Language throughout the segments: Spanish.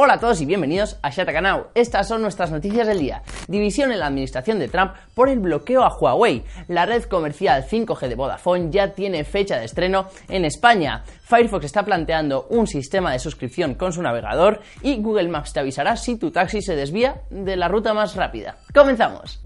Hola a todos y bienvenidos a Shataka Now. Estas son nuestras noticias del día. División en la administración de Trump por el bloqueo a Huawei. La red comercial 5G de Vodafone ya tiene fecha de estreno en España. Firefox está planteando un sistema de suscripción con su navegador y Google Maps te avisará si tu taxi se desvía de la ruta más rápida. ¡Comenzamos!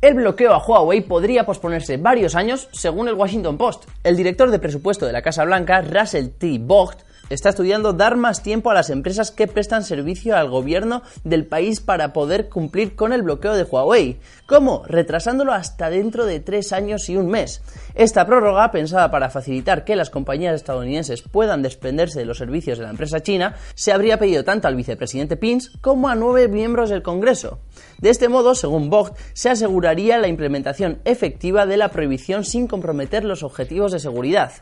El bloqueo a Huawei podría posponerse varios años, según el Washington Post. El director de presupuesto de la Casa Blanca, Russell T. Vogt, está estudiando dar más tiempo a las empresas que prestan servicio al gobierno del país para poder cumplir con el bloqueo de Huawei. ¿Cómo? Retrasándolo hasta dentro de tres años y un mes. Esta prórroga, pensada para facilitar que las compañías estadounidenses puedan desprenderse de los servicios de la empresa china, se habría pedido tanto al vicepresidente Pence como a nueve miembros del Congreso. De este modo, según Vogt, se aseguraría la implementación efectiva de la prohibición sin comprometer los objetivos de seguridad.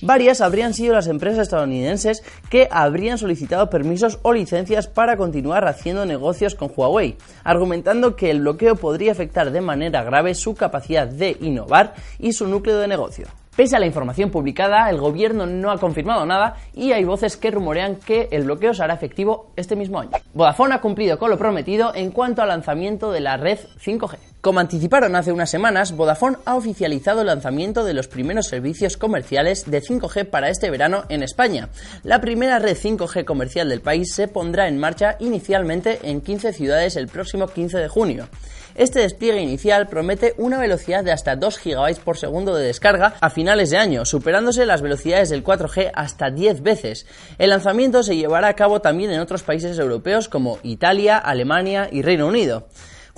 Varias habrían sido las empresas estadounidenses que habrían solicitado permisos o licencias para continuar haciendo negocios con Huawei, argumentando que el bloqueo podría afectar de manera grave su capacidad de innovar y su núcleo de negocio. Pese a la información publicada, el gobierno no ha confirmado nada y hay voces que rumorean que el bloqueo será efectivo este mismo año. Vodafone ha cumplido con lo prometido en cuanto al lanzamiento de la red 5G. Como anticiparon hace unas semanas, Vodafone ha oficializado el lanzamiento de los primeros servicios comerciales de 5G para este verano en España. La primera red 5G comercial del país se pondrá en marcha inicialmente en 15 ciudades el próximo 15 de junio. Este despliegue inicial promete una velocidad de hasta 2 GB por segundo de descarga a finales de año, superándose las velocidades del 4G hasta 10 veces. El lanzamiento se llevará a cabo también en otros países europeos como Italia, Alemania y Reino Unido.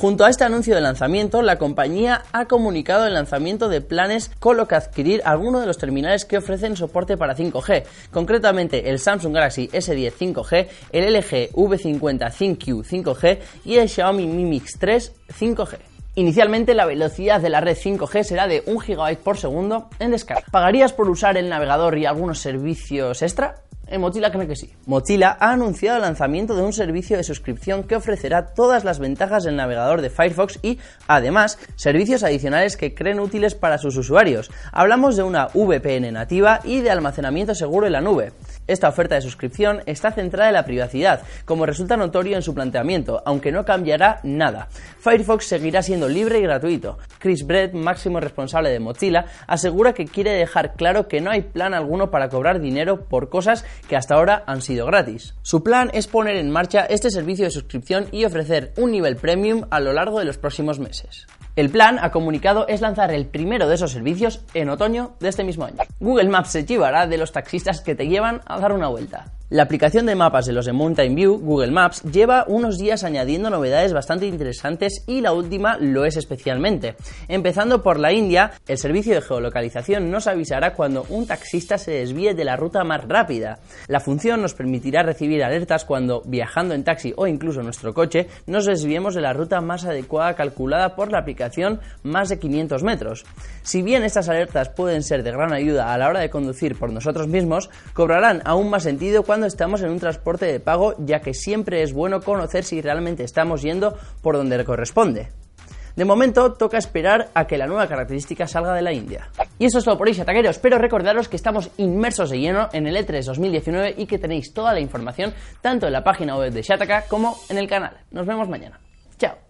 Junto a este anuncio de lanzamiento, la compañía ha comunicado el lanzamiento de planes con lo que adquirir algunos de los terminales que ofrecen soporte para 5G, concretamente el Samsung Galaxy S10 5G, el LG V50 ThinQ 5G y el Xiaomi Mi Mix 3 5G. Inicialmente la velocidad de la red 5G será de 1 GB por segundo en descarga. ¿Pagarías por usar el navegador y algunos servicios extra? En Mozilla cree que sí. Mozilla ha anunciado el lanzamiento de un servicio de suscripción que ofrecerá todas las ventajas del navegador de Firefox y, además, servicios adicionales que creen útiles para sus usuarios. Hablamos de una VPN nativa y de almacenamiento seguro en la nube. Esta oferta de suscripción está centrada en la privacidad, como resulta notorio en su planteamiento, aunque no cambiará nada. Firefox seguirá siendo libre y gratuito. Chris Brett, máximo responsable de Mozilla, asegura que quiere dejar claro que no hay plan alguno para cobrar dinero por cosas que hasta ahora han sido gratis. Su plan es poner en marcha este servicio de suscripción y ofrecer un nivel premium a lo largo de los próximos meses. El plan, ha comunicado, es lanzar el primero de esos servicios en otoño de este mismo año. Google Maps se llevará de los taxistas que te llevan a dar una vuelta. La aplicación de mapas de los de Mountain View, Google Maps, lleva unos días añadiendo novedades bastante interesantes y la última lo es especialmente. Empezando por la India, el servicio de geolocalización nos avisará cuando un taxista se desvíe de la ruta más rápida. La función nos permitirá recibir alertas cuando, viajando en taxi o incluso en nuestro coche, nos desviemos de la ruta más adecuada calculada por la aplicación más de 500 metros. Si bien estas alertas pueden ser de gran ayuda a la hora de conducir por nosotros mismos, cobrarán aún más sentido cuando estamos en un transporte de pago, ya que siempre es bueno conocer si realmente estamos yendo por donde le corresponde. De momento, toca esperar a que la nueva característica salga de la India. Y eso es todo por hoy, chataqueros. Espero recordaros que estamos inmersos de lleno en el E3 2019 y que tenéis toda la información tanto en la página web de Shataka como en el canal. Nos vemos mañana. Chao.